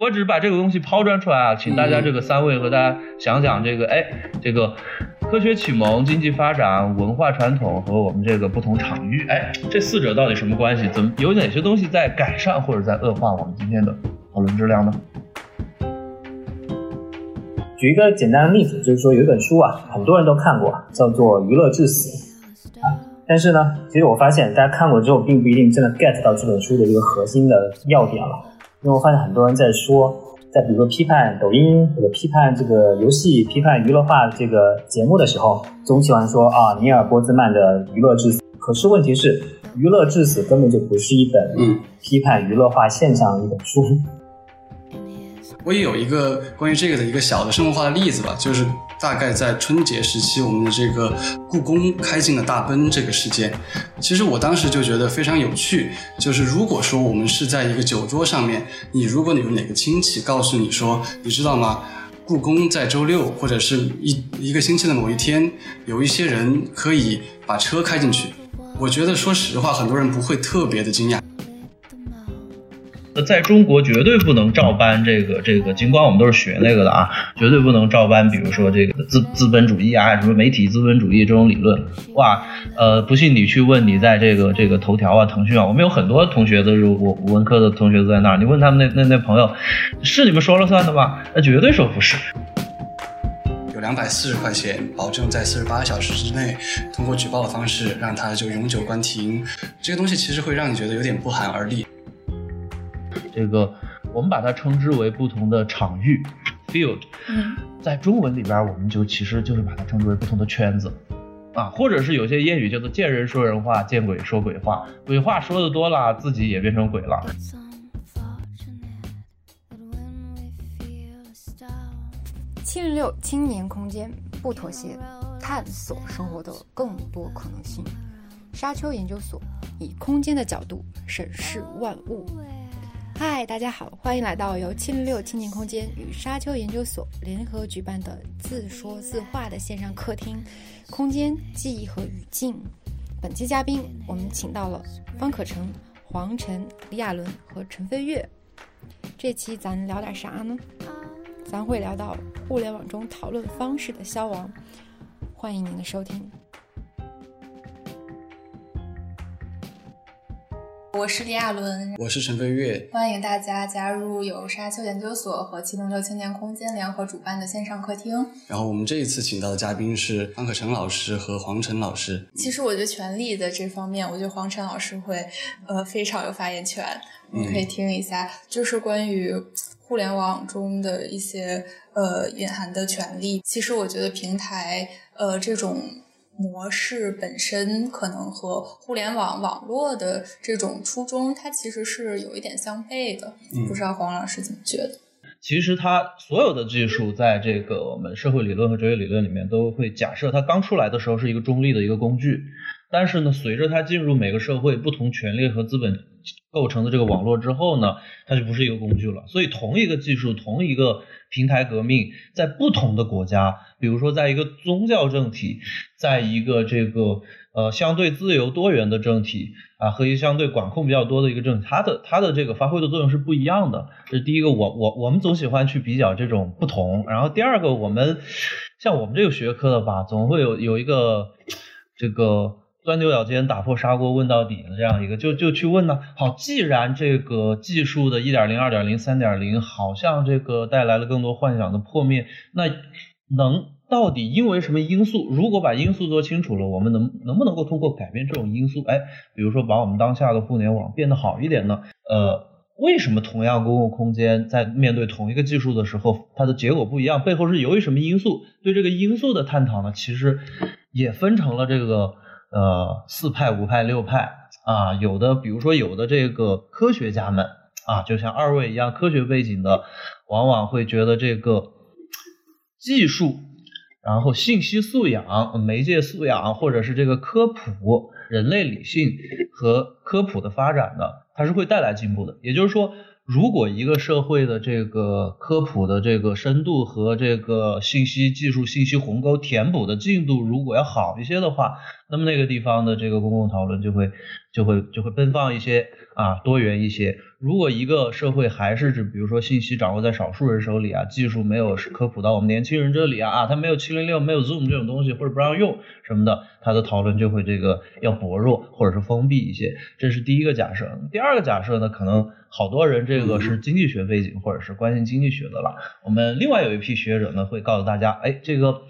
我只是把这个东西抛砖出来啊，请大家这个三位和大家想想这个，哎，这个科学启蒙、经济发展、文化传统和我们这个不同场域，哎，这四者到底什么关系？怎么有哪些东西在改善或者在恶化我们今天的讨论质量呢？举一个简单的例子，就是说有一本书啊，很多人都看过，叫做《娱乐至死》啊，但是呢，其实我发现大家看过之后，并不一定真的 get 到这本书的一个核心的要点了。因为我发现很多人在说，在比如说批判抖音或者批判这个游戏、批判娱乐化这个节目的时候，总喜欢说啊，尼尔波兹曼的《娱乐至死》。可是问题是，《娱乐至死》根本就不是一本批判娱乐化现象的一本书。我也有一个关于这个的一个小的生活化的例子吧，就是大概在春节时期，我们的这个故宫开进了大奔这个事件，其实我当时就觉得非常有趣。就是如果说我们是在一个酒桌上面，你如果你有哪个亲戚告诉你说，你知道吗？故宫在周六或者是一一个星期的某一天，有一些人可以把车开进去，我觉得说实话，很多人不会特别的惊讶。在中国绝对不能照搬这个这个，尽管我们都是学那个的啊，绝对不能照搬。比如说这个资资本主义啊，什么媒体资本主义这种理论，哇，呃，不信你去问你在这个这个头条啊、腾讯啊，我们有很多同学都是我文科的同学都在那儿，你问他们那那那朋友，是你们说了算的吗？那绝对说不是。有两百四十块钱，保证在四十八小时之内，通过举报的方式让他就永久关停，这个东西其实会让你觉得有点不寒而栗。这个我们把它称之为不同的场域，field。嗯，在中文里边，我们就其实就是把它称之为不同的圈子，啊，或者是有些谚语叫做见人说人话，见鬼说鬼话，鬼话说的多了，自己也变成鬼了。七零六青年空间不妥协，探索生活的更多可能性。沙丘研究所以空间的角度审视万物。嗨，大家好，欢迎来到由七零六青年空间与沙丘研究所联合举办的自说自话的线上客厅《空间记忆和语境》。本期嘉宾，我们请到了方可成、黄晨、李亚伦和陈飞跃。这期咱聊点啥呢？咱会聊到互联网中讨论方式的消亡。欢迎您的收听。我是李亚伦，我是陈飞跃，欢迎大家加入由沙丘研究所和七零六青年空间联合主办的线上客厅。然后我们这一次请到的嘉宾是方可成老师和黄晨老师。其实我觉得权力的这方面，我觉得黄晨老师会呃非常有发言权，你可以听一下，就是关于互联网中的一些呃隐含的权利。其实我觉得平台呃这种。模式本身可能和互联网网络的这种初衷，它其实是有一点相悖的。不知道黄老师怎么觉得？其实它所有的技术，在这个我们社会理论和哲学理论里面，都会假设它刚出来的时候是一个中立的一个工具。但是呢，随着它进入每个社会不同权力和资本构成的这个网络之后呢，它就不是一个工具了。所以，同一个技术，同一个平台革命，在不同的国家，比如说在一个宗教政体，在一个这个呃相对自由多元的政体啊，和一个相对管控比较多的一个政体，它的它的这个发挥的作用是不一样的。这是第一个，我我我们总喜欢去比较这种不同。然后第二个，我们像我们这个学科的吧，总会有有一个这个。钻牛角尖，打破砂锅问到底的这样一个，就就去问呢。好，既然这个技术的一点零、二点零、三点零，好像这个带来了更多幻想的破灭，那能到底因为什么因素？如果把因素做清楚了，我们能能不能够通过改变这种因素，哎，比如说把我们当下的互联网变得好一点呢？呃，为什么同样公共空间在面对同一个技术的时候，它的结果不一样？背后是由于什么因素？对这个因素的探讨呢，其实也分成了这个。呃，四派、五派、六派啊，有的，比如说有的这个科学家们啊，就像二位一样，科学背景的，往往会觉得这个技术，然后信息素养、媒介素养，或者是这个科普、人类理性和科普的发展呢，它是会带来进步的。也就是说。如果一个社会的这个科普的这个深度和这个信息技术信息鸿沟填补的进度如果要好一些的话，那么那个地方的这个公共讨论就会就会就会奔放一些。啊，多元一些。如果一个社会还是指，比如说信息掌握在少数人手里啊，技术没有科普到我们年轻人这里啊，啊，他没有七零六，没有 Zoom 这种东西，或者不让用什么的，他的讨论就会这个要薄弱或者是封闭一些。这是第一个假设。第二个假设呢，可能好多人这个是经济学背景或者是关心经济学的了。我们另外有一批学者呢，会告诉大家，哎，这个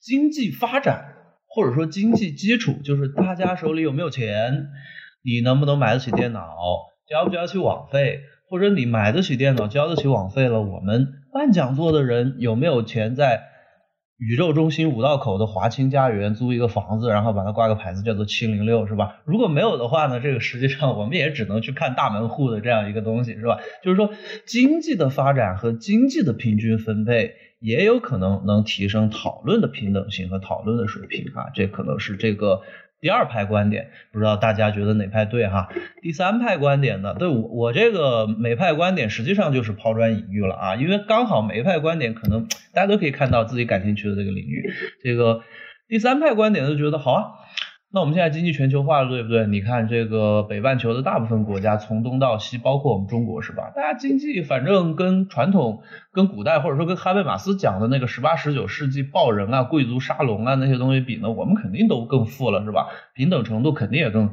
经济发展。或者说经济基础就是大家手里有没有钱，你能不能买得起电脑，交不交得起网费，或者你买得起电脑，交得起网费了，我们办讲座的人有没有钱在宇宙中心五道口的华清家园租一个房子，然后把它挂个牌子叫做七零六，是吧？如果没有的话呢，这个实际上我们也只能去看大门户的这样一个东西，是吧？就是说经济的发展和经济的平均分配。也有可能能提升讨论的平等性和讨论的水平啊，这可能是这个第二派观点，不知道大家觉得哪派对哈？第三派观点呢？对我我这个每派观点实际上就是抛砖引玉了啊，因为刚好每派观点可能大家都可以看到自己感兴趣的这个领域，这个第三派观点就觉得好啊。那我们现在经济全球化了，对不对？你看这个北半球的大部分国家，从东到西，包括我们中国，是吧？大家经济反正跟传统、跟古代或者说跟哈贝马斯讲的那个十八、十九世纪暴人啊、贵族沙龙啊那些东西比呢，我们肯定都更富了，是吧？平等程度肯定也更。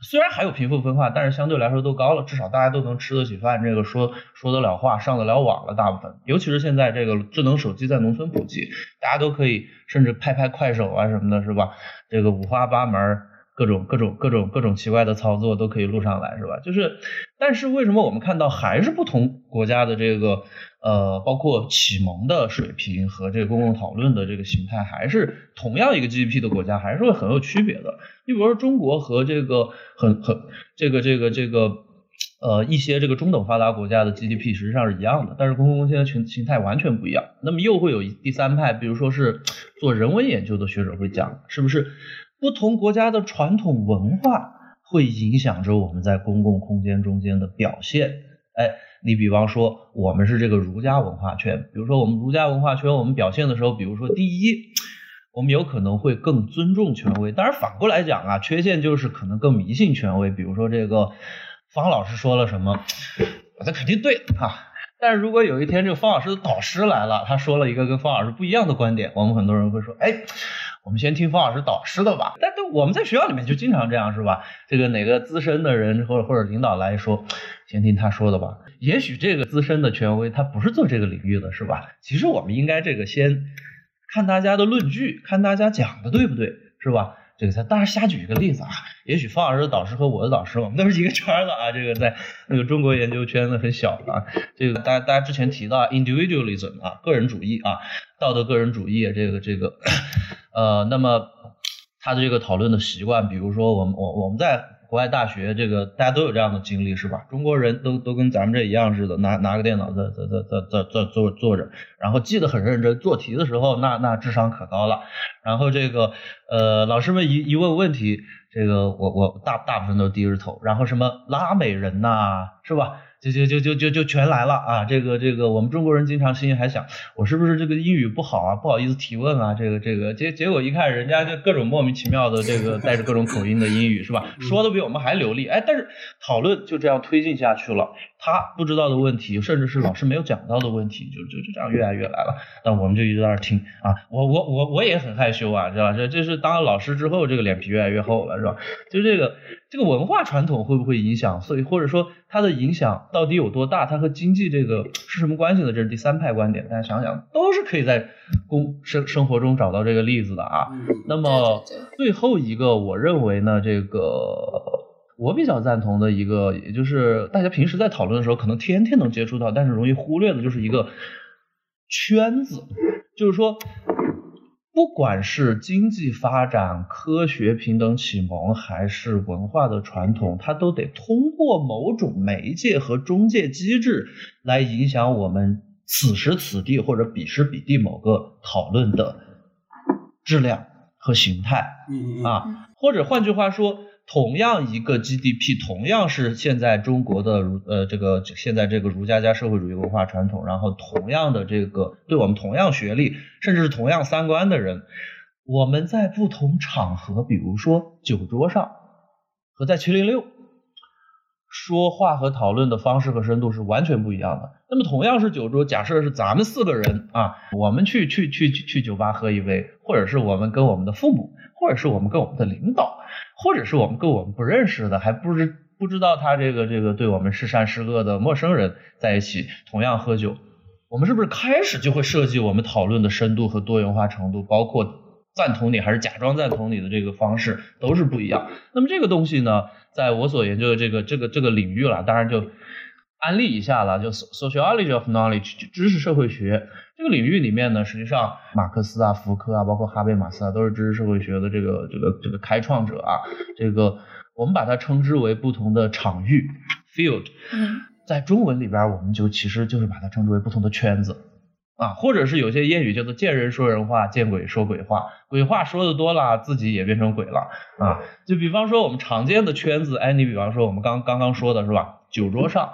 虽然还有贫富分化，但是相对来说都高了，至少大家都能吃得起饭，这个说说得了话，上得了网了。大部分，尤其是现在这个智能手机在农村普及，大家都可以甚至拍拍快手啊什么的，是吧？这个五花八门，各种各种各种各种奇怪的操作都可以录上来，是吧？就是，但是为什么我们看到还是不同国家的这个？呃，包括启蒙的水平和这个公共讨论的这个形态，还是同样一个 GDP 的国家，还是会很有区别的。你比如说中国和这个很很这个这个这个呃一些这个中等发达国家的 GDP 实际上是一样的，但是公共空间的形形态完全不一样。那么又会有第三派，比如说是做人文研究的学者会讲，是不是不同国家的传统文化会影响着我们在公共空间中间的表现？哎。你比方说，我们是这个儒家文化圈，比如说我们儒家文化圈，我们表现的时候，比如说第一，我们有可能会更尊重权威，当然反过来讲啊，缺陷就是可能更迷信权威，比如说这个方老师说了什么，这肯定对啊。但是如果有一天这个方老师的导师来了，他说了一个跟方老师不一样的观点，我们很多人会说，哎，我们先听方老师导师的吧。但对我们在学校里面就经常这样，是吧？这个哪个资深的人或者或者领导来说，先听他说的吧。也许这个资深的权威他不是做这个领域的，是吧？其实我们应该这个先看大家的论据，看大家讲的对不对，是吧？这个，他当然瞎举一个例子啊。也许方老师的导师和我的导师，我们都是一个圈的啊。这个在那个中国研究圈子很小啊。这个大家大家之前提到 individualism 啊，个人主义啊，道德个人主义这个这个，呃，那么他的这个讨论的习惯，比如说我们我我们在。国外大学这个大家都有这样的经历是吧？中国人都都跟咱们这一样似的，拿拿个电脑在在在在在在坐坐着，然后记得很认真，做题的时候那那智商可高了。然后这个呃老师们一一问问题，这个我我大大部分都低着头。然后什么拉美人呐，是吧？就就就就就就全来了啊！这个这个，我们中国人经常心里还想，我是不是这个英语不好啊？不好意思提问啊！这个这个结结果一看，人家就各种莫名其妙的这个带着各种口音的英语是吧？说的比我们还流利哎！但是讨论就这样推进下去了，他不知道的问题，甚至是老师没有讲到的问题，就就就这样越来越来了。那我们就一直在那听啊，我我我我也很害羞啊，知道吧？这这是当了老师之后，这个脸皮越来越厚了，是吧？就这个这个文化传统会不会影响？所以或者说它的影响。到底有多大？它和经济这个是什么关系呢？这是第三派观点，大家想想，都是可以在工生生活中找到这个例子的啊。那么最后一个，我认为呢，这个我比较赞同的一个，也就是大家平时在讨论的时候，可能天天能接触到，但是容易忽略的，就是一个圈子，就是说。不管是经济发展、科学平等启蒙，还是文化的传统，它都得通过某种媒介和中介机制来影响我们此时此地或者彼时彼地某个讨论的质量和形态啊，或者换句话说。同样一个 GDP，同样是现在中国的儒呃这个现在这个儒家加社会主义文化传统，然后同样的这个对我们同样学历甚至是同样三观的人，我们在不同场合，比如说酒桌上和在七零六。说话和讨论的方式和深度是完全不一样的。那么同样是酒桌，假设是咱们四个人啊，我们去去去去去酒吧喝一杯，或者是我们跟我们的父母，或者是我们跟我们的领导，或者是我们跟我们不认识的，还不知不知道他这个这个对我们是善是恶的陌生人在一起同样喝酒，我们是不是开始就会设计我们讨论的深度和多元化程度，包括赞同你还是假装赞同你的这个方式都是不一样。那么这个东西呢？在我所研究的这个这个这个领域了，当然就安利一下了，就 sociology of knowledge 就知识社会学这个领域里面呢，实际上马克思啊、福柯啊，包括哈贝马斯啊，都是知识社会学的这个这个这个开创者啊。这个我们把它称之为不同的场域 field，在中文里边，我们就其实就是把它称之为不同的圈子。啊，或者是有些谚语叫做见人说人话，见鬼说鬼话，鬼话说的多了，自己也变成鬼了啊。就比方说我们常见的圈子，哎，你比方说我们刚刚刚说的是吧？酒桌上，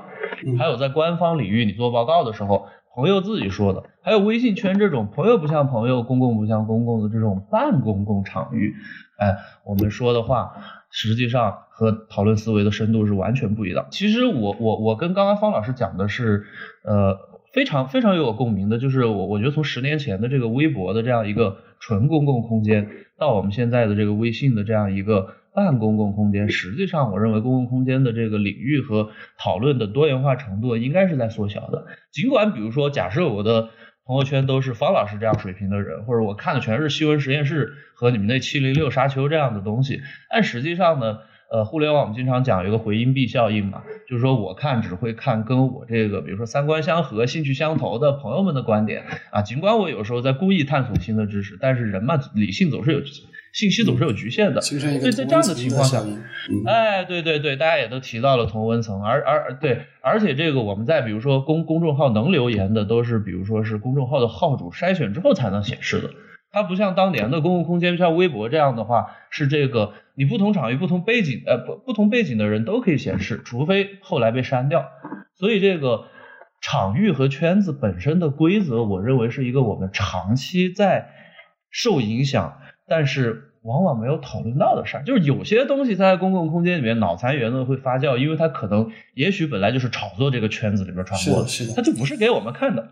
还有在官方领域你做报告的时候，朋友自己说的，还有微信圈这种朋友不像朋友，公共不像公共的这种半公共场域，哎，我们说的话实际上和讨论思维的深度是完全不一样。其实我我我跟刚刚方老师讲的是，呃。非常非常有共鸣的，就是我我觉得从十年前的这个微博的这样一个纯公共空间，到我们现在的这个微信的这样一个半公共空间，实际上我认为公共空间的这个领域和讨论的多元化程度应该是在缩小的。尽管比如说，假设我的朋友圈都是方老师这样水平的人，或者我看的全是新闻实验室和你们那七零六沙丘这样的东西，但实际上呢？呃，互联网我们经常讲一个回音壁效应嘛，就是说我看只会看跟我这个，比如说三观相合、兴趣相投的朋友们的观点啊。尽管我有时候在故意探索新的知识，但是人嘛，理性总是有信息总是有局限的。所以在这样的情况下，哎，对对对，大家也都提到了同温层，而而对，而且这个我们在比如说公公众号能留言的，都是比如说是公众号的号主筛选之后才能显示的。它不像当年的公共空间，像微博这样的话，是这个你不同场域、不同背景，呃不不同背景的人都可以显示，除非后来被删掉。所以这个场域和圈子本身的规则，我认为是一个我们长期在受影响，但是往往没有讨论到的事儿。就是有些东西它在公共空间里面脑残言论会发酵，因为它可能也许本来就是炒作这个圈子里边传播的，是的，它就不是给我们看的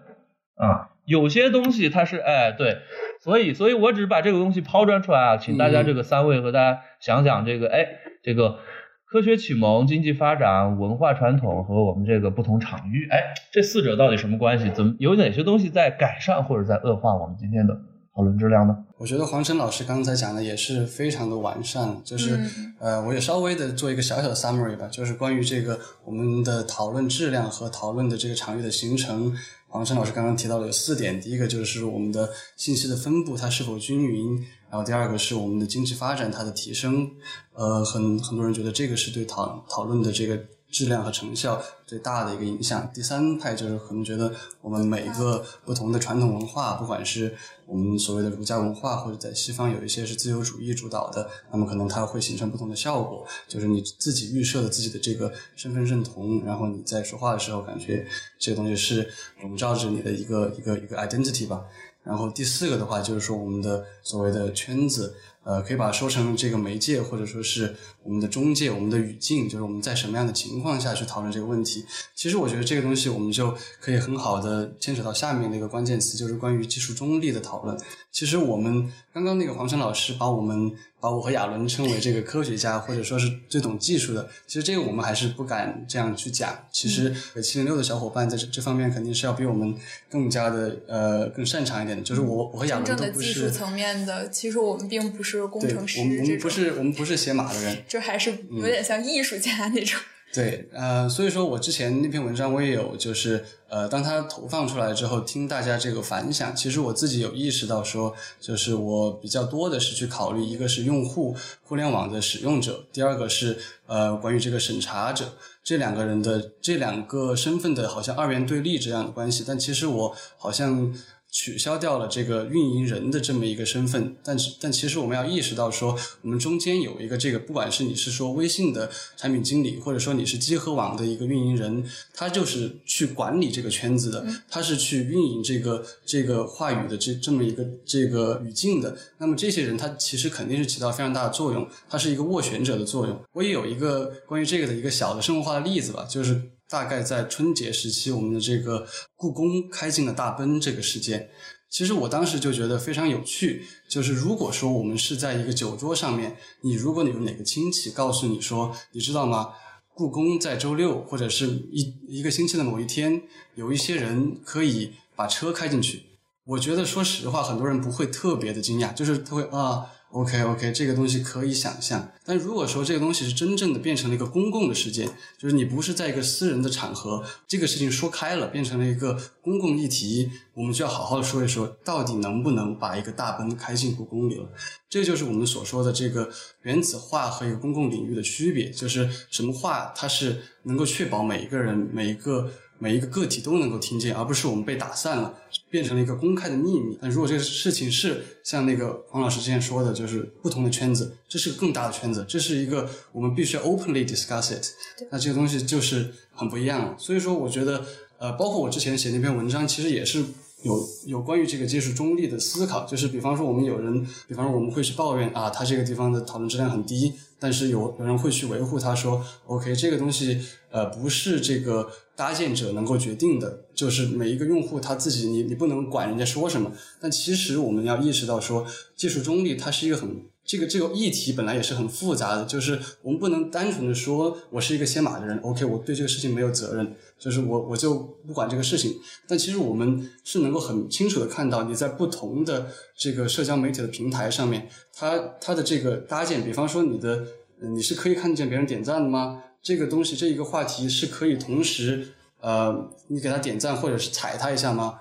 啊。有些东西它是哎对。所以，所以我只是把这个东西抛砖出来啊，请大家这个三位和大家想想这个，哎，这个科学启蒙、经济发展、文化传统和我们这个不同场域，哎，这四者到底什么关系？怎么有哪些东西在改善或者在恶化我们今天的讨论质量呢？我觉得黄晨老师刚才讲的也是非常的完善，就是呃，我也稍微的做一个小小的 summary 吧，就是关于这个我们的讨论质量和讨论的这个场域的形成。黄晨老师刚刚提到了有四点，第一个就是我们的信息的分布它是否均匀，然后第二个是我们的经济发展它的提升，呃，很很多人觉得这个是对讨讨论的这个。质量和成效最大的一个影响。第三派就是可能觉得我们每一个不同的传统文化，不管是我们所谓的儒家文化，或者在西方有一些是自由主义主导的，那么可能它会形成不同的效果。就是你自己预设的自己的这个身份认同，然后你在说话的时候，感觉这个东西是笼罩着你的一个一个一个 identity 吧。然后第四个的话，就是说我们的所谓的圈子。呃，可以把它说成这个媒介，或者说是我们的中介，我们的语境，就是我们在什么样的情况下去讨论这个问题。其实我觉得这个东西，我们就可以很好的牵扯到下面的一个关键词，就是关于技术中立的讨论。其实我们刚刚那个黄晨老师把我们把我和亚伦称为这个科学家，或者说是最懂技术的。其实这个我们还是不敢这样去讲。其实七零六的小伙伴在这这方面肯定是要比我们更加的呃更擅长一点的。就是我我和亚伦都不是技术层面的，其实我们并不是工程师，我们我们不是我们不是写码的人，这还是有点像艺术家那种。对，呃，所以说我之前那篇文章我也有，就是呃，当它投放出来之后，听大家这个反响，其实我自己有意识到说，就是我比较多的是去考虑，一个是用户互联网的使用者，第二个是呃关于这个审查者这两个人的这两个身份的好像二元对立这样的关系，但其实我好像。取消掉了这个运营人的这么一个身份，但是但其实我们要意识到说，我们中间有一个这个，不管是你是说微信的产品经理，或者说你是集合网的一个运营人，他就是去管理这个圈子的，他是去运营这个这个话语的这这么一个这个语境的。那么这些人他其实肯定是起到非常大的作用，他是一个斡旋者的作用。我也有一个关于这个的一个小的生活化的例子吧，就是。大概在春节时期，我们的这个故宫开进了大奔这个事件，其实我当时就觉得非常有趣。就是如果说我们是在一个酒桌上面，你如果你有哪个亲戚告诉你说，你知道吗？故宫在周六或者是一一个星期的某一天，有一些人可以把车开进去。我觉得说实话，很多人不会特别的惊讶，就是他会啊。OK OK，这个东西可以想象，但如果说这个东西是真正的变成了一个公共的事件，就是你不是在一个私人的场合，这个事情说开了，变成了一个公共议题，我们就要好好的说一说，到底能不能把一个大奔开进故宫里了？这就是我们所说的这个原子化和一个公共领域的区别，就是什么话它是能够确保每一个人每一个。每一个个体都能够听见，而不是我们被打散了，变成了一个公开的秘密。但如果这个事情是像那个黄老师之前说的，就是不同的圈子，这是个更大的圈子，这是一个我们必须要 openly discuss it。那这个东西就是很不一样了。所以说，我觉得，呃，包括我之前写那篇文章，其实也是有有关于这个技术中立的思考。就是比方说，我们有人，比方说我们会去抱怨啊，他这个地方的讨论质量很低。但是有有人会去维护他，说，OK，这个东西，呃，不是这个搭建者能够决定的，就是每一个用户他自己，你你不能管人家说什么。但其实我们要意识到，说技术中立，它是一个很。这个这个议题本来也是很复杂的，就是我们不能单纯的说我是一个先马的人，OK，我对这个事情没有责任，就是我我就不管这个事情。但其实我们是能够很清楚的看到，你在不同的这个社交媒体的平台上面，它它的这个搭建，比方说你的你是可以看见别人点赞的吗？这个东西这一个话题是可以同时呃你给他点赞或者是踩他一下吗？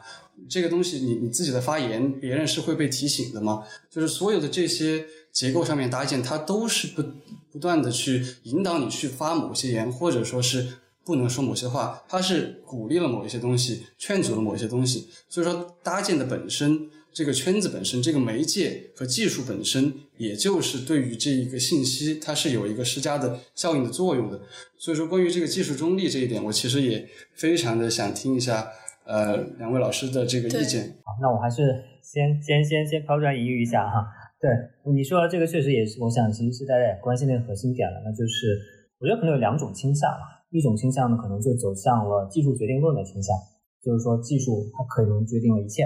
这个东西你你自己的发言，别人是会被提醒的吗？就是所有的这些。结构上面搭建，它都是不不断的去引导你去发某些言，或者说是不能说某些话，它是鼓励了某一些东西，劝阻了某一些东西。所以说，搭建的本身，这个圈子本身，这个媒介和技术本身，也就是对于这一个信息，它是有一个施加的效应的作用的。所以说，关于这个技术中立这一点，我其实也非常的想听一下，呃，两位老师的这个意见。好，那我还是先先先先抛砖引玉一下哈。对你说的这个确实也是，我想其实是大家也关心的核心点了，那就是我觉得可能有两种倾向吧，一种倾向呢可能就走向了技术决定论的倾向，就是说技术它可能决定了一切。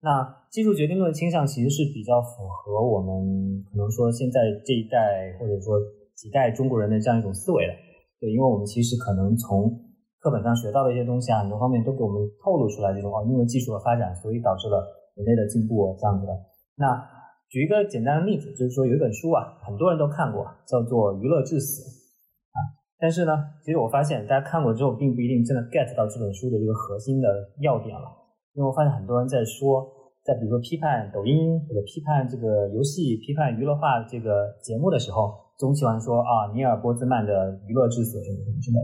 那技术决定论倾向其实是比较符合我们可能说现在这一代或者说几代中国人的这样一种思维的。对，因为我们其实可能从课本上学到的一些东西啊，很多方面都给我们透露出来这种哦，因为技术的发展，所以导致了人类的进步这样子的。那举一个简单的例子，就是说有一本书啊，很多人都看过，叫做《娱乐至死》啊。但是呢，其实我发现大家看过之后，并不一定真的 get 到这本书的这个核心的要点了。因为我发现很多人在说，在比如说批判抖音或者批判这个游戏、批判娱乐化这个节目的时候，总喜欢说啊，尼尔波兹曼的《娱乐至死》什么什么之类。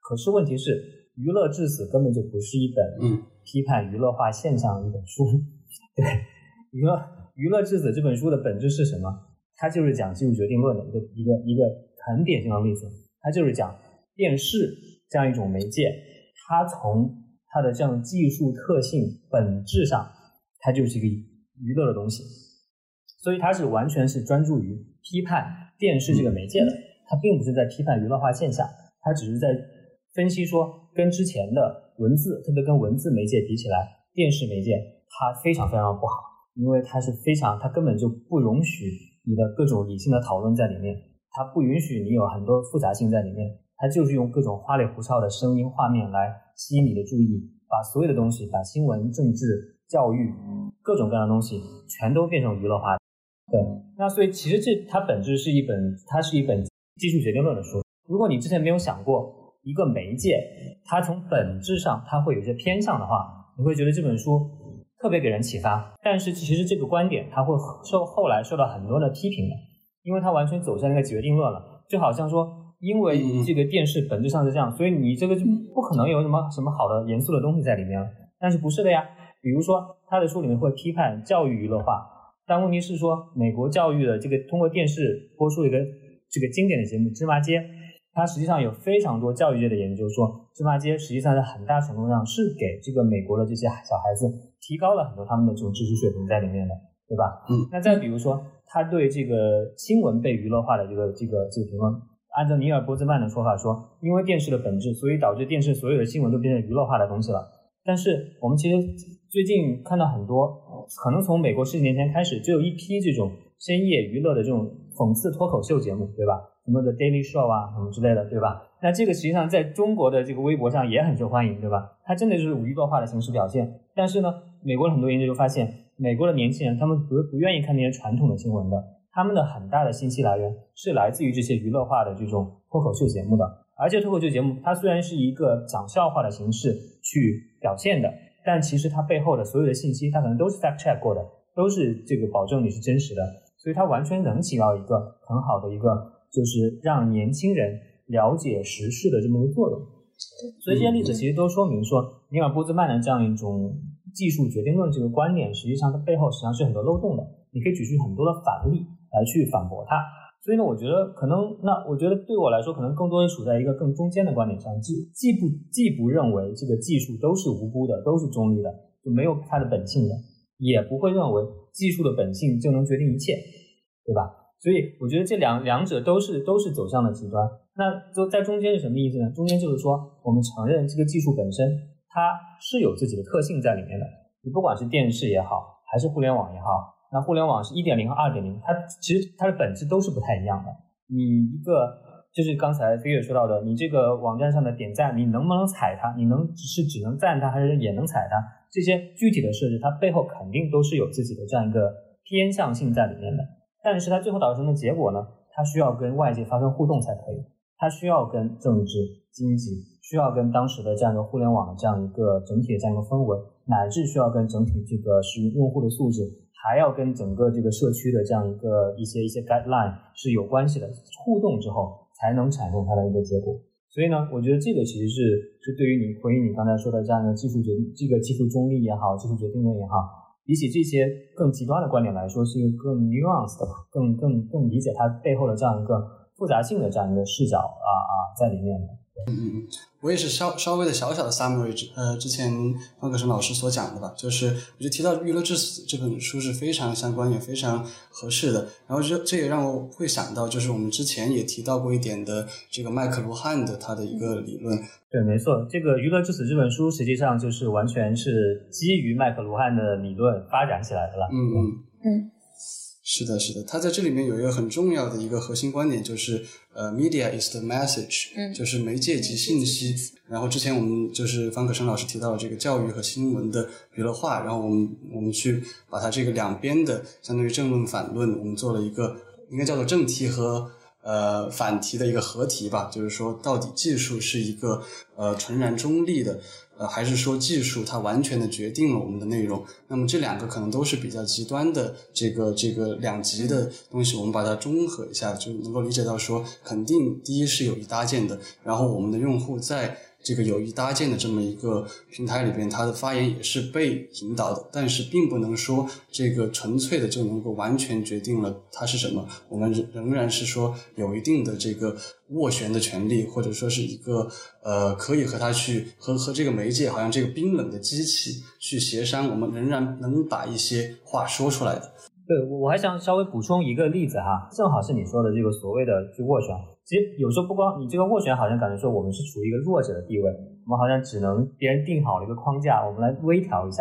可是问题是，《娱乐至死》根本就不是一本批判娱乐化现象的一本书，对娱乐。《娱乐至死》这本书的本质是什么？它就是讲技术决定论的一个一个一个很典型的例子。它就是讲电视这样一种媒介，它从它的这样技术特性本质上，它就是一个娱乐的东西。所以它是完全是专注于批判电视这个媒介的，它并不是在批判娱乐化现象，它只是在分析说，跟之前的文字，特别跟文字媒介比起来，电视媒介它非常非常不好。因为它是非常，它根本就不容许你的各种理性的讨论在里面，它不允许你有很多复杂性在里面，它就是用各种花里胡哨的声音、画面来吸引你的注意，把所有的东西，把新闻、政治、教育各种各样的东西全都变成娱乐化。对，那所以其实这它本质是一本，它是一本技术决定论的书。如果你之前没有想过一个媒介，它从本质上它会有些偏向的话，你会觉得这本书。特别给人启发，但是其实这个观点它会受后来受到很多的批评的，因为它完全走向一个决定论了，就好像说，因为这个电视本质上是这样，所以你这个就不可能有什么什么好的严肃的东西在里面了。但是不是的呀？比如说他的书里面会批判教育娱乐化，但问题是说美国教育的这个通过电视播出一个这个经典的节目《芝麻街》，它实际上有非常多教育界的研究说，《芝麻街》实际上在很大程度上是给这个美国的这些小孩子提高了很多他们的这种知识水平在里面的，对吧？嗯。那再比如说，他对这个新闻被娱乐化的这个这个这个评论。按照尼尔波兹曼的说法说，因为电视的本质，所以导致电视所有的新闻都变成娱乐化的东西了。但是我们其实最近看到很多，可能从美国十几年前开始，就有一批这种深夜娱乐的这种讽刺脱口秀节目，对吧？什么的 Daily Show 啊，什么之类的，对吧？那这个实际上在中国的这个微博上也很受欢迎，对吧？它真的就是娱乐化的形式表现。但是呢，美国的很多研究就发现，美国的年轻人他们不不愿意看那些传统的新闻的。他们的很大的信息来源是来自于这些娱乐化的这种脱口秀节目的，而且脱口秀节目它虽然是一个讲笑话的形式去表现的，但其实它背后的所有的信息，它可能都是 fact check 过的，都是这个保证你是真实的，所以它完全能起到一个很好的一个，就是让年轻人了解时事的这么一个作用。所以这些例子其实都说明说，尼尔波兹曼的这样一种技术决定论这个观点，实际上它背后实际上是很多漏洞的，你可以举出很多的反例。来去反驳它，所以呢，我觉得可能，那我觉得对我来说，可能更多的处在一个更中间的观点上，既既不既不认为这个技术都是无辜的，都是中立的，就没有它的本性的，也不会认为技术的本性就能决定一切，对吧？所以我觉得这两两者都是都是走向了极端。那就在中间是什么意思呢？中间就是说，我们承认这个技术本身它是有自己的特性在里面的，你不管是电视也好，还是互联网也好。那互联网是一点零和二点零，它其实它的本质都是不太一样的。你一个就是刚才飞跃说到的，你这个网站上的点赞，你能不能踩它？你能是只能赞它，还是也能踩它？这些具体的设置，它背后肯定都是有自己的这样一个偏向性在里面的。但是它最后导致什么结果呢？它需要跟外界发生互动才可以，它需要跟政治、经济，需要跟当时的这样一个互联网的这样一个整体的这样一个氛围，乃至需要跟整体这个使用用户的素质。还要跟整个这个社区的这样一个一些一些 guideline 是有关系的，互动之后才能产生它的一个结果。所以呢，我觉得这个其实是是对于你回应你刚才说的这样的技术决，这个技术中立也好，技术决定论也好，比起这些更极端的观点来说，是一个更 nuanced 的、更更更理解它背后的这样一个复杂性的这样一个视角啊啊在里面的。嗯嗯嗯，我也是稍稍微的小小的 summary，呃，之前方可生老师所讲的吧，就是我就提到《娱乐至死》这本书是非常相关也非常合适的，然后这这也让我会想到，就是我们之前也提到过一点的这个麦克卢汉的他的一个理论。对，没错，这个《娱乐至死》这本书实际上就是完全是基于麦克卢汉的理论发展起来的了。嗯嗯嗯。是的，是的，他在这里面有一个很重要的一个核心观点，就是呃，media is the message，嗯，就是媒介及信息。然后之前我们就是方可生老师提到了这个教育和新闻的娱乐化，然后我们我们去把它这个两边的相当于正论反论，我们做了一个应该叫做正题和呃反题的一个合题吧，就是说到底技术是一个呃纯然中立的。呃，还是说技术它完全的决定了我们的内容？那么这两个可能都是比较极端的这个这个两极的东西，我们把它综合一下，就能够理解到说，肯定第一是有一搭建的，然后我们的用户在。这个有意搭建的这么一个平台里边，他的发言也是被引导的，但是并不能说这个纯粹的就能够完全决定了它是什么。我们仍仍然是说有一定的这个斡旋的权利，或者说是一个呃可以和他去和和这个媒介，好像这个冰冷的机器去协商，我们仍然能把一些话说出来的。对，我还想稍微补充一个例子哈，正好是你说的这个所谓的去斡旋。其实有时候不光你这个斡旋，好像感觉说我们是处于一个弱者的地位，我们好像只能别人定好了一个框架，我们来微调一下。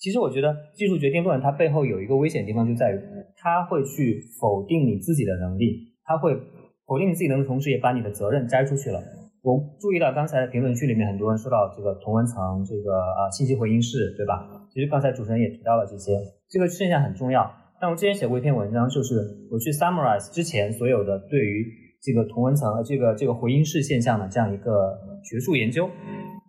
其实我觉得技术决定论它背后有一个危险地方，就在于它会去否定你自己的能力，它会否定你自己能力，同时也把你的责任摘出去了。我注意到刚才评论区里面很多人说到这个同文层，这个啊信息回音室，对吧？其实刚才主持人也提到了这些，这个现象很重要。但我之前写过一篇文章，就是我去 summarize 之前所有的对于这个同文层、这个这个回音式现象的这样一个学术研究。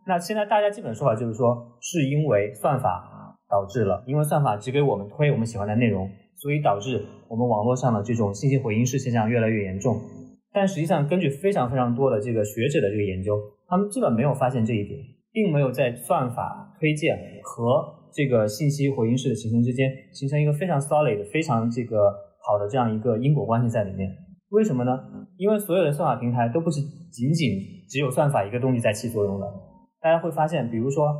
那现在大家基本说法就是说，是因为算法导致了，因为算法只给我们推我们喜欢的内容，所以导致我们网络上的这种信息回音式现象越来越严重。但实际上，根据非常非常多的这个学者的这个研究，他们基本没有发现这一点。并没有在算法推荐和这个信息回应式的形成之间形成一个非常 solid、非常这个好的这样一个因果关系在里面。为什么呢？因为所有的算法平台都不是仅仅只有算法一个东西在起作用的。大家会发现，比如说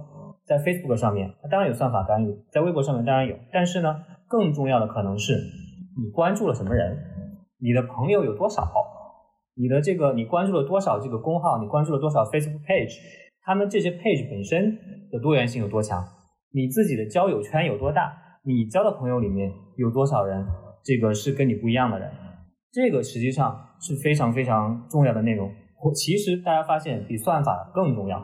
在 Facebook 上面，它当然有算法干预；在微博上面当然有，但是呢，更重要的可能是你关注了什么人，你的朋友有多少，你的这个你关注了多少这个公号，你关注了多少 Facebook page，他们这些 page 本身的多元性有多强，你自己的交友圈有多大，你交的朋友里面有多少人，这个是跟你不一样的人。这个实际上是非常非常重要的内容。我其实大家发现比算法更重要，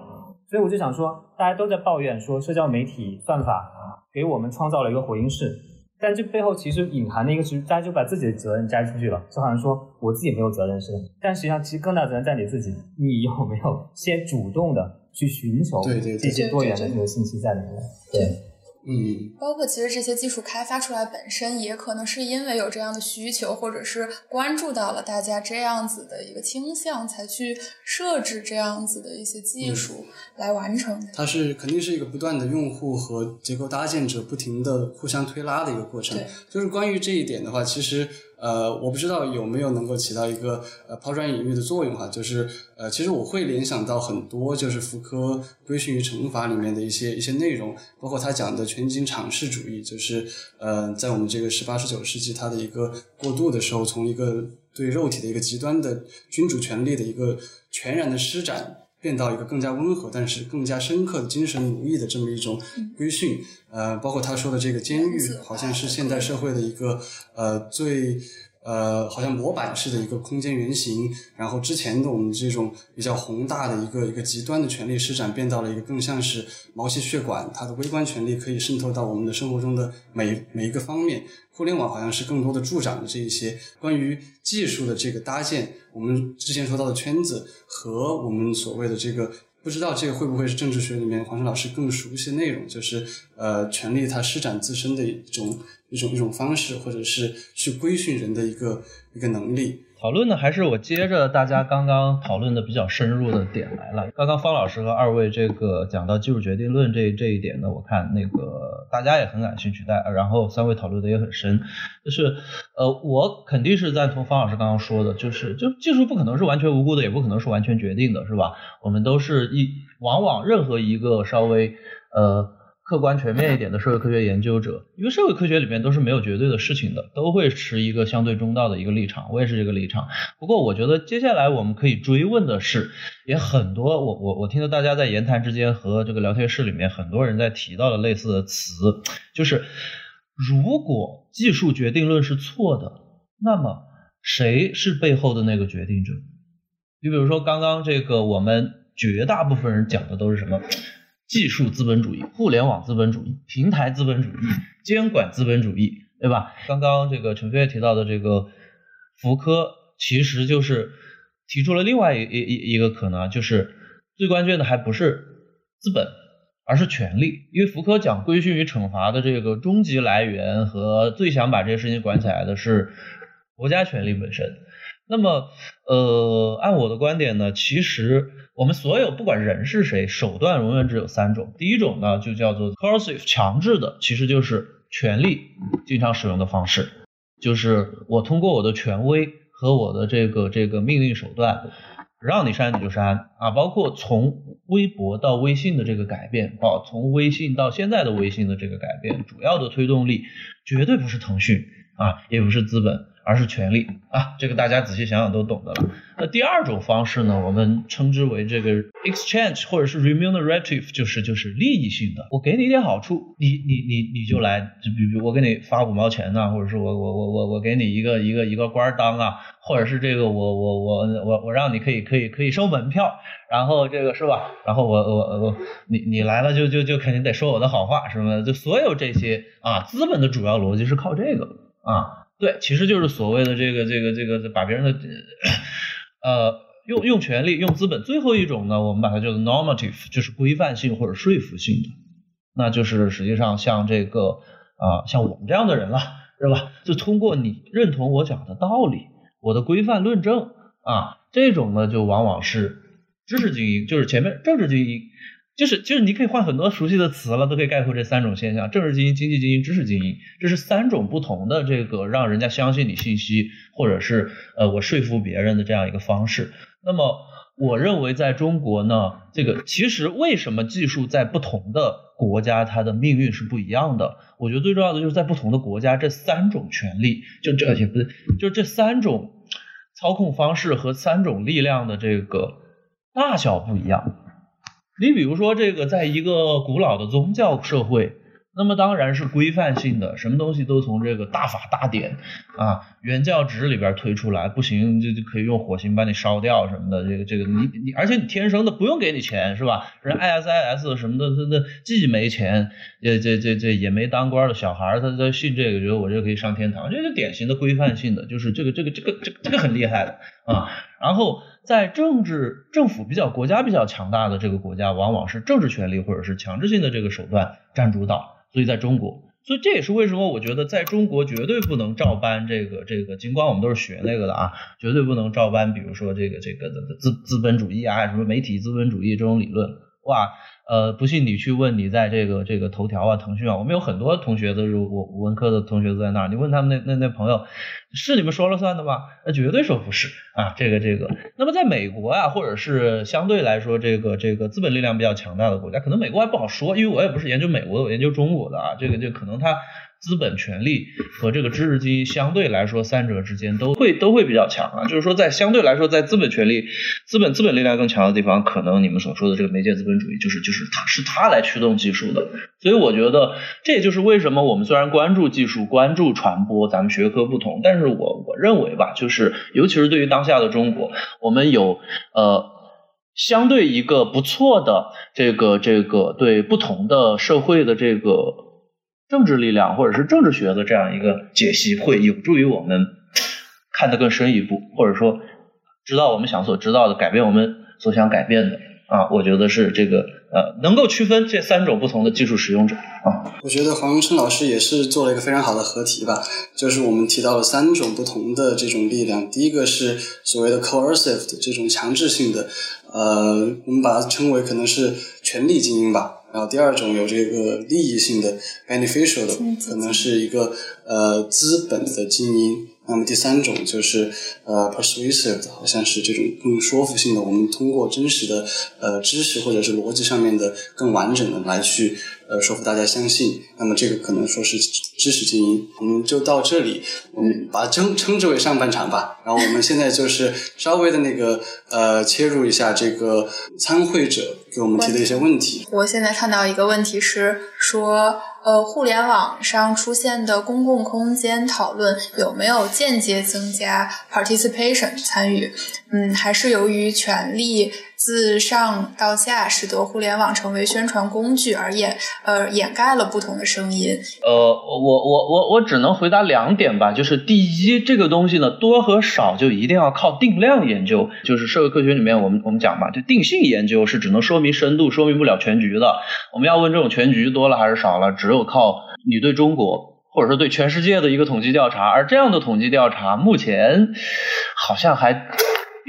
所以我就想说，大家都在抱怨说社交媒体算法给我们创造了一个回音室，但这背后其实隐含的一个是，大家就把自己的责任摘出去了，就好像说我自己没有责任似的。但实际上，其实更大责任在你自己，你有没有先主动的去寻求这些多元的这个信息在里面？对。嗯，包括其实这些技术开发出来本身，也可能是因为有这样的需求，或者是关注到了大家这样子的一个倾向，才去设置这样子的一些技术来完成。它是肯定是一个不断的用户和结构搭建者不停的互相推拉的一个过程。就是关于这一点的话，其实。呃，我不知道有没有能够起到一个呃抛砖引玉的作用哈，就是呃，其实我会联想到很多就是福柯规训与惩罚里面的一些一些内容，包括他讲的全景场式主义，就是呃，在我们这个十八十九世纪它的一个过渡的时候，从一个对肉体的一个极端的君主权力的一个全然的施展。变到一个更加温和，但是更加深刻的精神奴役的这么一种规训，呃，包括他说的这个监狱，好像是现代社会的一个呃最呃好像模板式的一个空间原型。然后之前的我们这种比较宏大的一个一个极端的权力施展，变到了一个更像是毛细血管，它的微观权力可以渗透到我们的生活中的每每一个方面。互联网好像是更多的助长了这一些关于技术的这个搭建。我们之前说到的圈子和我们所谓的这个，不知道这个会不会是政治学里面黄生老师更熟悉的内容，就是呃，权力它施展自身的一种一种一种方式，或者是去规训人的一个一个能力。讨论呢，还是我接着大家刚刚讨论的比较深入的点来了。刚刚方老师和二位这个讲到技术决定论这这一点呢，我看那个大家也很感兴趣，但然后三位讨论的也很深。就是呃，我肯定是赞同方老师刚刚说的，就是就技术不可能是完全无辜的，也不可能是完全决定的，是吧？我们都是一往往任何一个稍微呃。客观全面一点的社会科学研究者，因为社会科学里面都是没有绝对的事情的，都会持一个相对中道的一个立场。我也是这个立场。不过，我觉得接下来我们可以追问的是，也很多我我我听到大家在言谈之间和这个聊天室里面很多人在提到了类似的词，就是如果技术决定论是错的，那么谁是背后的那个决定者？你比如说刚刚这个，我们绝大部分人讲的都是什么？技术资本主义、互联网资本主义、平台资本主义、监管资本主义，对吧？刚刚这个陈飞提到的这个福柯，其实就是提出了另外一一一个可能，就是最关键的还不是资本，而是权力。因为福柯讲规训与惩罚的这个终极来源和最想把这些事情管起来的是国家权力本身。那么，呃，按我的观点呢，其实。我们所有不管人是谁，手段永远只有三种。第一种呢，就叫做 coercive 强制的，其实就是权力经常使用的方式，就是我通过我的权威和我的这个这个命令手段，让你删你就删啊。包括从微博到微信的这个改变，啊从微信到现在的微信的这个改变，主要的推动力绝对不是腾讯啊，也不是资本。而是权利啊，这个大家仔细想想都懂的了。那第二种方式呢，我们称之为这个 exchange 或者是 remunerative，就是就是利益性的。我给你一点好处，你你你你就来，就比如我给你发五毛钱呐，或者是我我我我我给你一个一个一个官当啊，或者是这个我我我我我让你可以可以可以收门票，然后这个是吧？然后我我我你你来了就就就肯定得说我的好话，是吧？就所有这些啊，资本的主要逻辑是靠这个啊。对，其实就是所谓的这个这个这个把别人的呃用用权力用资本。最后一种呢，我们把它叫做 normative，就是规范性或者说服性的，那就是实际上像这个啊像我们这样的人了，是吧？就通过你认同我讲的道理，我的规范论证啊，这种呢就往往是知识精英，就是前面政治精英就是就是你可以换很多熟悉的词了，都可以概括这三种现象：政治精英、经济精英、知识精英。这是三种不同的这个让人家相信你信息，或者是呃我说服别人的这样一个方式。那么我认为在中国呢，这个其实为什么技术在不同的国家它的命运是不一样的？我觉得最重要的就是在不同的国家，这三种权利，就这也不对，就这三种操控方式和三种力量的这个大小不一样。你比如说，这个在一个古老的宗教社会，那么当然是规范性的，什么东西都从这个大法大典啊、原教旨里边推出来，不行就就可以用火刑把你烧掉什么的。这个这个你你，而且你天生的不用给你钱是吧？人 ISIS 什么的，他那既没钱，这这这这也没当官的小孩，他他信这个，觉得我这可以上天堂，这是典型的规范性的，就是这个这个这个这个这个很厉害的啊。然后在政治政府比较国家比较强大的这个国家，往往是政治权力或者是强制性的这个手段占主导。所以在中国，所以这也是为什么我觉得在中国绝对不能照搬这个这个，尽管我们都是学那个的啊，绝对不能照搬，比如说这个这个资资本主义啊，什么媒体资本主义这种理论，哇。呃，不信你去问你在这个这个头条啊、腾讯啊，我们有很多同学都是我文科的同学都在那儿，你问他们那那那朋友，是你们说了算的吗？那绝对说不是啊，这个这个。那么在美国啊，或者是相对来说这个这个资本力量比较强大的国家，可能美国还不好说，因为我也不是研究美国的，我研究中国的啊，这个就可能它。资本权力和这个知识精英相对来说，三者之间都会都会比较强啊。就是说，在相对来说，在资本权力、资本资本力量更强的地方，可能你们所说的这个媒介资本主义，就是就是它是它来驱动技术的。所以我觉得，这也就是为什么我们虽然关注技术、关注传播，咱们学科不同，但是我我认为吧，就是尤其是对于当下的中国，我们有呃相对一个不错的这个这个对不同的社会的这个。政治力量或者是政治学的这样一个解析，会有助于我们看得更深一步，或者说知道我们想所知道的，改变我们所想改变的啊。我觉得是这个呃，能够区分这三种不同的技术使用者啊。我觉得黄荣春老师也是做了一个非常好的合题吧，就是我们提到了三种不同的这种力量，第一个是所谓的 coercive 的这种强制性的，呃，我们把它称为可能是权力精英吧。然后第二种有这个利益性的 beneficial 的，可能是一个呃资本的精英。那么第三种就是呃 persuasive 的，好像是这种更说服性的。我们通过真实的呃知识或者是逻辑上面的更完整的来去呃说服大家相信。那么这个可能说是知识精英。我们就到这里，我们把它称称之为上半场吧。然后我们现在就是稍微的那个呃切入一下这个参会者给我们提的一些问题。我现在看到一个问题是说。呃，互联网上出现的公共空间讨论有没有间接增加 participation 参与？嗯，还是由于权力自上到下，使得互联网成为宣传工具而掩呃掩盖了不同的声音？呃，我我我我只能回答两点吧，就是第一，这个东西呢多和少就一定要靠定量研究，就是社会科学里面我们我们讲嘛，就定性研究是只能说说明深度，说明不了全局的。我们要问这种全局多了还是少了，只只有靠你对中国，或者说对全世界的一个统计调查，而这样的统计调查目前好像还。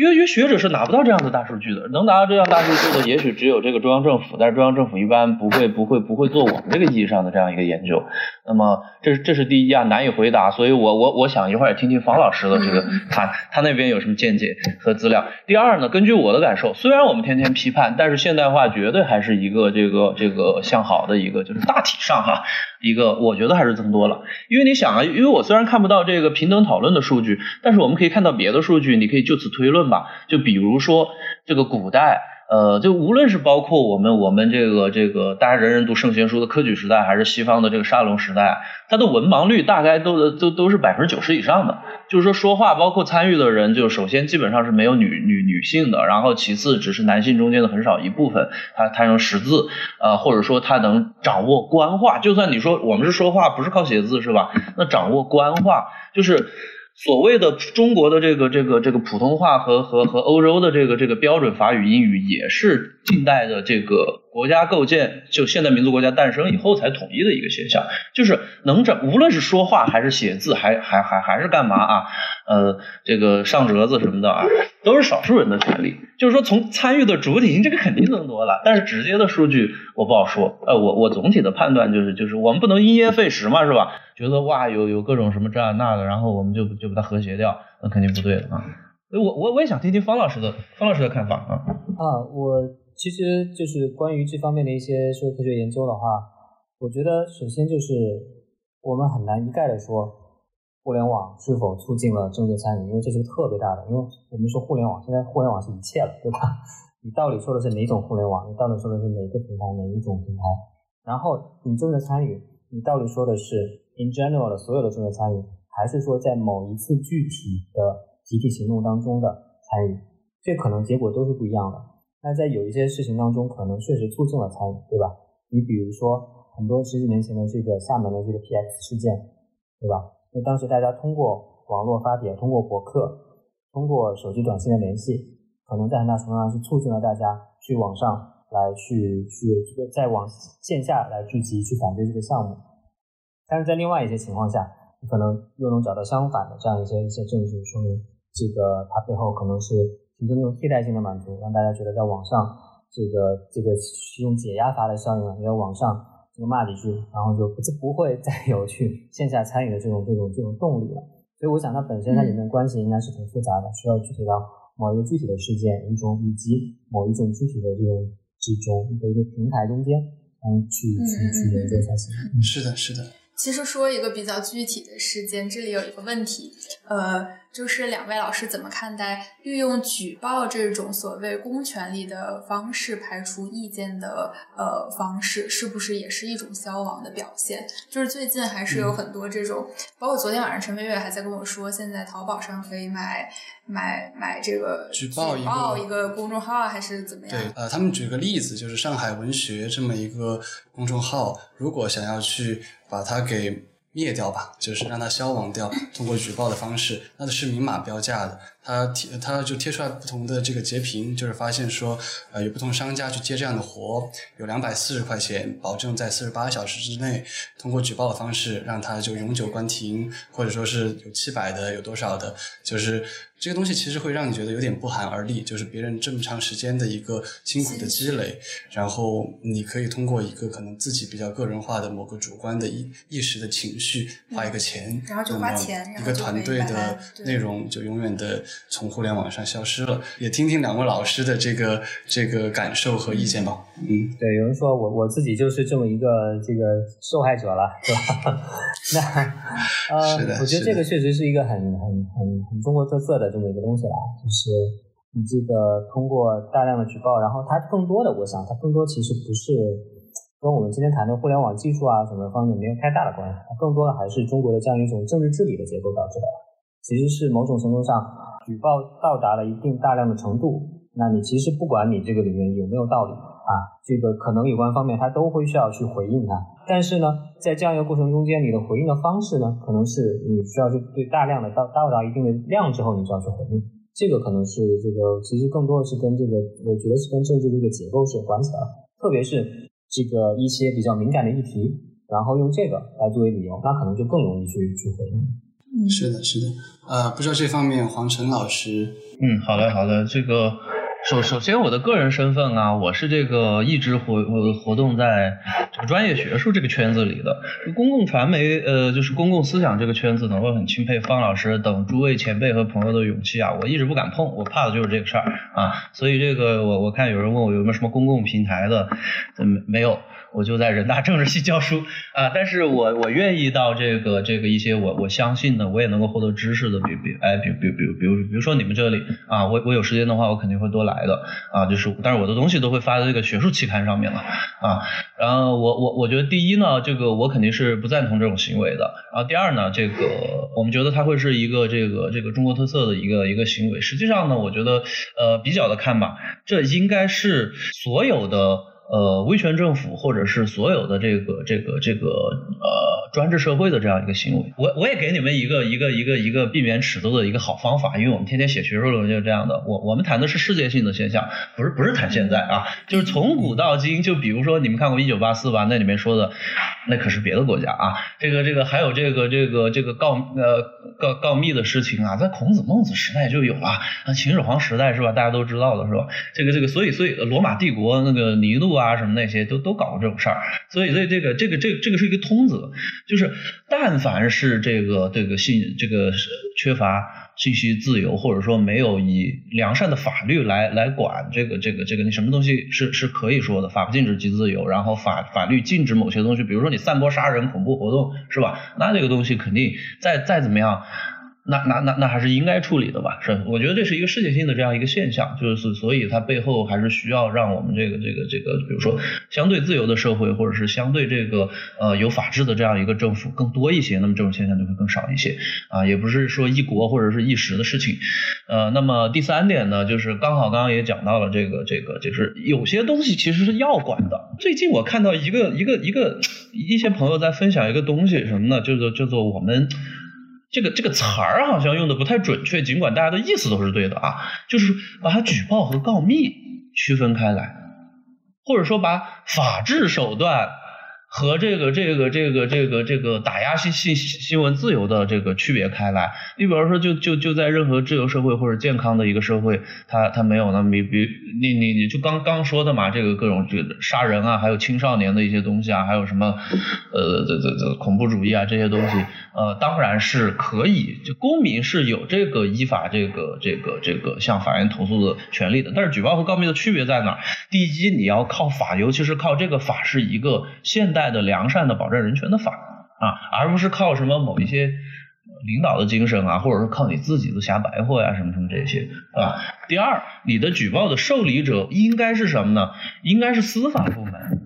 因为因为学者是拿不到这样的大数据的，能拿到这样大数据的，也许只有这个中央政府，但是中央政府一般不会不会不会做我们这个意义上的这样一个研究。那么这这是第一啊，难以回答，所以我我我想一会儿也听听方老师的这个，他 他那边有什么见解和资料。第二呢，根据我的感受，虽然我们天天批判，但是现代化绝对还是一个这个这个向好的一个，就是大体上哈，一个我觉得还是增多了。因为你想啊，因为我虽然看不到这个平等讨论的数据，但是我们可以看到别的数据，你可以就此推论。吧，就比如说这个古代，呃，就无论是包括我们我们这个这个大家人人读圣贤书的科举时代，还是西方的这个沙龙时代，它的文盲率大概都都都是百分之九十以上的。就是说说话，包括参与的人，就首先基本上是没有女女女性的，然后其次只是男性中间的很少一部分，他他能识字，呃，或者说他能掌握官话。就算你说我们是说话不是靠写字是吧？那掌握官话就是。所谓的中国的这个这个这个普通话和和和欧洲的这个这个标准法语英语，也是近代的这个国家构建，就现代民族国家诞生以后才统一的一个现象。就是能整，无论是说话还是写字，还还还还是干嘛啊？呃，这个上折子什么的啊，都是少数人的权利。就是说从参与的主体性这个肯定更多了，但是直接的数据我不好说。呃，我我总体的判断就是就是我们不能因噎废食嘛，是吧？觉得哇有有各种什么这那的，然后我们就就把它和谐掉，那肯定不对的啊。所以我我我也想听听方老师的方老师的看法啊。啊，我其实就是关于这方面的一些社会科学研究的话，我觉得首先就是我们很难一概的说。互联网是否促进了政治参与？因为这是特别大的，因为我们说互联网，现在互联网是一切了，对吧？你到底说的是哪种互联网？你到底说的是哪个平台、哪一种平台？然后你政治参与，你到底说的是 in general 的所有的政治参与，还是说在某一次具体的集体行动当中的参与？这可能结果都是不一样的。那在有一些事情当中，可能确实促进了参与，对吧？你比如说很多十几年前的这个厦门的这个 PX 事件，对吧？那当时大家通过网络发帖，通过博客，通过手机短信的联系，可能在很大程度上是促进了大家去网上来去去这个在网线下来聚集去反对这个项目。但是在另外一些情况下，你可能又能找到相反的这样一些一些证据，说明这个它背后可能是提供一种替代性的满足，让大家觉得在网上这个这个用解压阀的效应，你在网上。骂几句，然后就不不会再 有去线下参与的这种这种这种动力了。所以我想，它本身它里面关系应该是挺复杂的，需要具体到某一个具体的事件一种，以及某一种具体的这种这种的一个平台中间，嗯，去去去研究才行。是的，是的。其实说一个比较具体的事件，这里有一个问题，呃。就是两位老师怎么看待利用举报这种所谓公权力的方式排除意见的呃方式，是不是也是一种消亡的表现？就是最近还是有很多这种，包括昨天晚上陈飞跃还在跟我说，现在淘宝上可以买买买这个举报一个公众号还是怎么样？对，呃，他们举个例子，就是上海文学这么一个公众号，如果想要去把它给。灭掉吧，就是让它消亡掉。通过举报的方式，那都是明码标价的。他贴，他就贴出来不同的这个截屏，就是发现说，呃，有不同商家去接这样的活，有两百四十块钱，保证在四十八小时之内，通过举报的方式让他就永久关停，或者说是有七百的，有多少的，就是。这个东西其实会让你觉得有点不寒而栗，就是别人这么长时间的一个辛苦的积累，然后你可以通过一个可能自己比较个人化的某个主观的一一时的情绪花一个钱，然后就花钱，一个团队的内容就永远的从互联网上消失了。也听听两位老师的这个这个感受和意见吧。嗯，对，有人说我我自己就是这么一个这个受害者了，是吧？那呃，我觉得这个确实是一个很很很很中国特色的。这么一个东西啦，就是你这个通过大量的举报，然后它更多的，我想它更多其实不是跟我们今天谈的互联网技术啊什么方面没有太大的关系，它更多的还是中国的这样一种政治治理的结构导致的。其实是某种程度上举报到达了一定大量的程度，那你其实不管你这个里面有没有道理啊，这个可能有关方面他都会需要去回应它。但是呢，在这样一个过程中间，你的回应的方式呢，可能是你需要去对大量的到到达一定的量之后，你就要去回应。这个可能是这个，其实更多的是跟这个，我觉得是跟政治这个结构是有关系的。特别是这个一些比较敏感的议题，然后用这个来作为理由，那可能就更容易去去回应。嗯，是的，是的。呃，不知道这方面黄晨老师，嗯，好的，好的，这个。首首先，我的个人身份啊，我是这个一直活活动在这个专业学术这个圈子里的，公共传媒呃，就是公共思想这个圈子呢，我很钦佩方老师等诸位前辈和朋友的勇气啊，我一直不敢碰，我怕的就是这个事儿啊，所以这个我我看有人问我有没有什么公共平台的，没，没有。我就在人大政治系教书啊，但是我我愿意到这个这个一些我我相信的，我也能够获得知识的，比比哎比比比比如比如说你们这里啊，我我有时间的话，我肯定会多来的啊，就是但是我的东西都会发在这个学术期刊上面了啊，然后我我我觉得第一呢，这个我肯定是不赞同这种行为的，然后第二呢，这个我们觉得它会是一个这个这个中国特色的一个一个行为，实际上呢，我觉得呃比较的看吧，这应该是所有的。呃，威权政府或者是所有的这个这个这个呃专制社会的这样一个行为，我我也给你们一个一个一个一个避免尺度的一个好方法，因为我们天天写学术论文就是这样的。我我们谈的是世界性的现象，不是不是谈现在啊，就是从古到今。就比如说你们看过《一九八四》吧，那里面说的那可是别的国家啊。这个这个还有这个这个这个告呃告告密的事情啊，在孔子孟子时代就有了，啊秦始皇时代是吧？大家都知道的是吧？这个这个所以所以罗马帝国那个尼禄啊什么那些都都搞过这种事儿，所以所以这个这个这这个是一个通则，就是但凡是这个这个信这个缺乏。信息自由，或者说没有以良善的法律来来管这个这个这个，你什么东西是是可以说的？法不禁止即自由，然后法法律禁止某些东西，比如说你散播杀人恐怖活动，是吧？那这个东西肯定再再怎么样。那那那那还是应该处理的吧？是，我觉得这是一个世界性的这样一个现象，就是所以它背后还是需要让我们这个这个这个，比如说相对自由的社会，或者是相对这个呃有法治的这样一个政府更多一些，那么这种现象就会更少一些啊，也不是说一国或者是一时的事情。呃，那么第三点呢，就是刚好刚刚也讲到了这个这个，就是有些东西其实是要管的。最近我看到一个一个一个一些朋友在分享一个东西，什么呢？叫做叫做我们。这个这个词儿好像用的不太准确，尽管大家的意思都是对的啊，就是把它举报和告密区分开来，或者说把法治手段。和这个这个这个这个这个打压信信新闻自由的这个区别开来，你比方说，就就就在任何自由社会或者健康的一个社会，它它没有那么比比你你你就刚刚说的嘛，这个各种这个杀人啊，还有青少年的一些东西啊，还有什么呃这这这恐怖主义啊这些东西，呃当然是可以，就公民是有这个依法这个这个这个向法院投诉的权利的。但是举报和告密的区别在哪？第一，你要靠法，尤其是靠这个法是一个现代。的良善的保障人权的法啊，而不是靠什么某一些领导的精神啊，或者说靠你自己的瞎白活呀，什么什么这些啊。第二，你的举报的受理者应该是什么呢？应该是司法部门。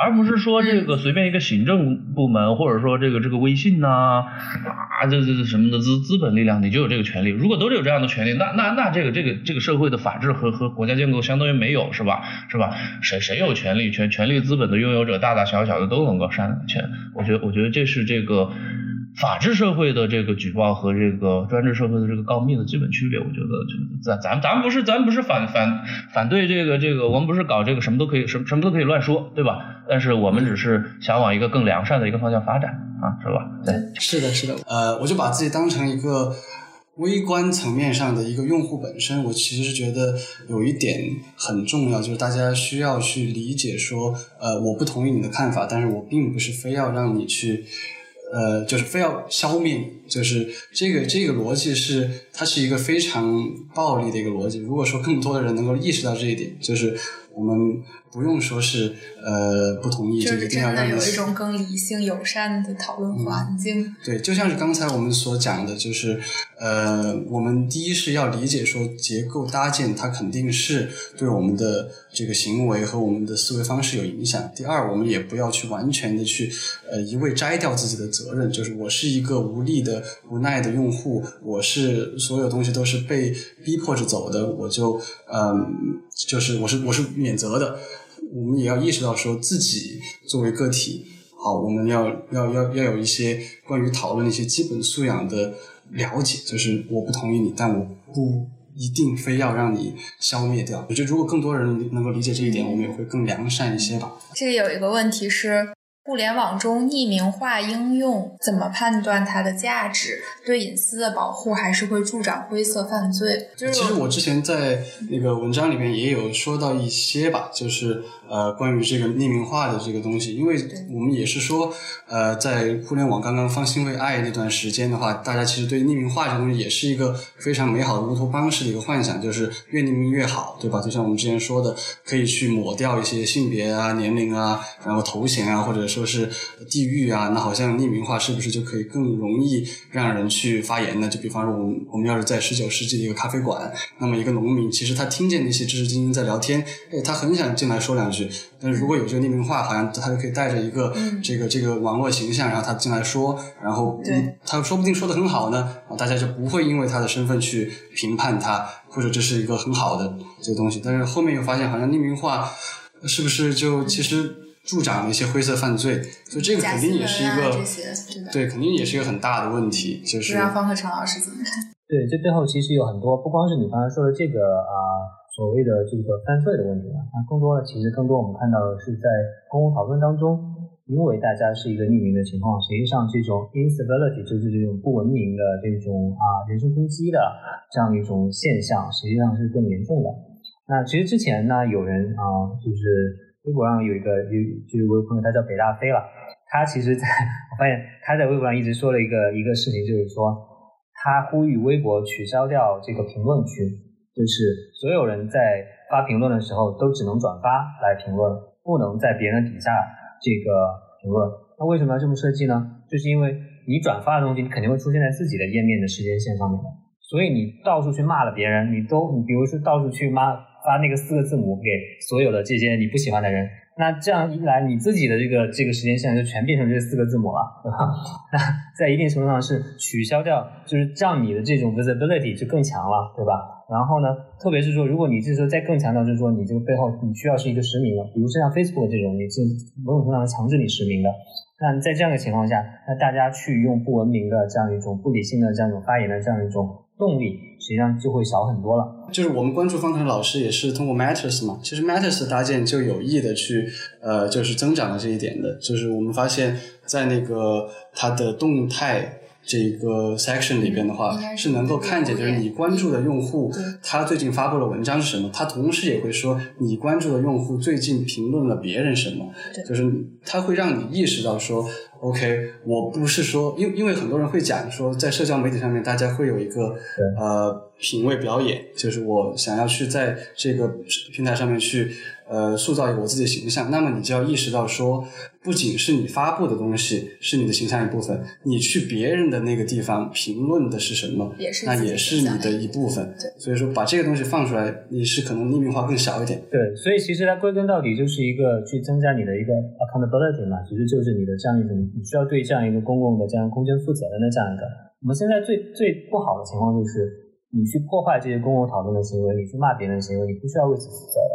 而不是说这个随便一个行政部门，或者说这个这个微信呐啊这这这什么的资资本力量，你就有这个权利。如果都是有这样的权利，那那那这个这个这个社会的法治和和国家建构相当于没有，是吧？是吧？谁谁有权利权权力资本的拥有者，大大小小的都能够善权。我觉得我觉得这是这个。法治社会的这个举报和这个专制社会的这个告密的基本区别，我觉得就咱咱咱不是咱不是反反反对这个这个，我们不是搞这个什么都可以什什么都可以乱说，对吧？但是我们只是想往一个更良善的一个方向发展啊，是吧？对，是的，是的。呃，我就把自己当成一个微观层面上的一个用户本身，我其实觉得有一点很重要，就是大家需要去理解说，呃，我不同意你的看法，但是我并不是非要让你去。呃，就是非要消灭，就是这个这个逻辑是它是一个非常暴力的一个逻辑。如果说更多的人能够意识到这一点，就是我们。不用说是呃不同意，就一定要让有一种更理性友善的讨论环境。对，就像是刚才我们所讲的，就是呃，我们第一是要理解说结构搭建它肯定是对我们的这个行为和我们的思维方式有影响。第二，我们也不要去完全的去呃一味摘掉自己的责任，就是我是一个无力的无奈的用户，我是所有东西都是被逼迫着走的，我就嗯，就是我是我是免责的。我们也要意识到，说自己作为个体，好，我们要要要要有一些关于讨论一些基本素养的了解。就是我不同意你，但我不一定非要让你消灭掉。我觉得，如果更多人能够理解这一点，我们也会更良善一些吧。这里有一个问题是。互联网中匿名化应用怎么判断它的价值？对隐私的保护还是会助长灰色犯罪？就是其实我之前在那个文章里面也有说到一些吧，就是呃关于这个匿名化的这个东西，因为我们也是说呃在互联网刚刚方兴未艾那段时间的话，大家其实对匿名化这东西也是一个非常美好的乌托邦式的一个幻想，就是越匿名越好，对吧？就像我们之前说的，可以去抹掉一些性别啊、年龄啊，然后头衔啊，或者是。说是地域啊，那好像匿名化是不是就可以更容易让人去发言呢？就比方说，我们我们要是在十九世纪的一个咖啡馆，那么一个农民其实他听见那些知识精英在聊天，哎，他很想进来说两句。但是如果有这个匿名化，好像他就可以带着一个这个这个网络形象，然后他进来说，然后他说不定说的很好呢，大家就不会因为他的身份去评判他，或者这是一个很好的这个东西。但是后面又发现，好像匿名化是不是就其实。助长了一些灰色犯罪，所以这个肯定也是一个对，肯定也是一个很大的问题。就是，不知道方和成老师怎么看？对，这背后其实有很多，不光是你刚才说的这个啊所谓的这个犯罪的问题啊，那更多的其实更多我们看到的是在公共讨论当中，因为大家是一个匿名的情况，实际上这种 incivility 就是这种不文明的这种啊人身攻击的这样一种现象，实际上是更严重的。那其实之前呢，有人啊，就是微博上有一个有就是我有朋友，他叫北大飞了，他其实在 我发现他在微博上一直说了一个一个事情，就是说他呼吁微博取消掉这个评论区，就是所有人在发评论的时候都只能转发来评论，不能在别人底下。这个评论，那为什么要这么设计呢？就是因为你转发的东西，你肯定会出现在自己的页面的时间线上面的，所以你到处去骂了别人，你都你比如说到处去骂发那个四个字母给所有的这些你不喜欢的人，那这样一来，你自己的这个这个时间线就全变成这四个字母了，对吧？那在一定程度上是取消掉，就是让你的这种 visibility 就更强了，对吧？然后呢，特别是说，如果你这时候再更强调，就是说你这个背后你需要是一个实名的，比如说像 Facebook 这种，你是某种程度上强制你实名的。那在这样的情况下，那大家去用不文明的这样一种不理性的这样一种发言的这样一种动力，实际上就会小很多了。就是我们关注方程老师也是通过 Matters 嘛，其实 Matters 的搭建就有意的去呃，就是增长了这一点的，就是我们发现，在那个它的动态。这个 section 里边的话，是能够看见，就是你关注的用户，他最近发布的文章是什么，他同时也会说你关注的用户最近评论了别人什么，就是他会让你意识到说，OK，我不是说，因因为很多人会讲说，在社交媒体上面，大家会有一个呃品味表演，就是我想要去在这个平台上面去。呃，塑造一个我自己的形象，那么你就要意识到说，不仅是你发布的东西是你的形象一部分，你去别人的那个地方评论的是什么，那也是你的一部分。所以说把这个东西放出来，你是可能匿名化更小一点。对，所以其实它归根到底就是一个去增加你的一个 accountability 嘛，其实就是你的这样一种你需要对这样一个公共的这样空间负责任的这样一个。我们现在最最不好的情况就是，你去破坏这些公共讨论的行为，你去骂别人的行为，你不需要为此负责的。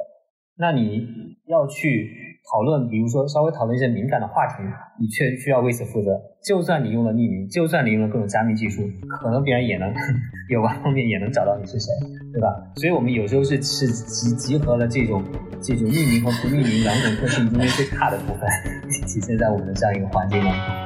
那你要去讨论，比如说稍微讨论一些敏感的话题，你却需要为此负责。就算你用了匿名，就算你用了各种加密技术，可能别人也能 有关方面也能找到你是谁，对吧？所以我们有时候是是集集合了这种这种匿名和不匿名两种特性中间最差的部分，体现在我们的这样一个环境当中。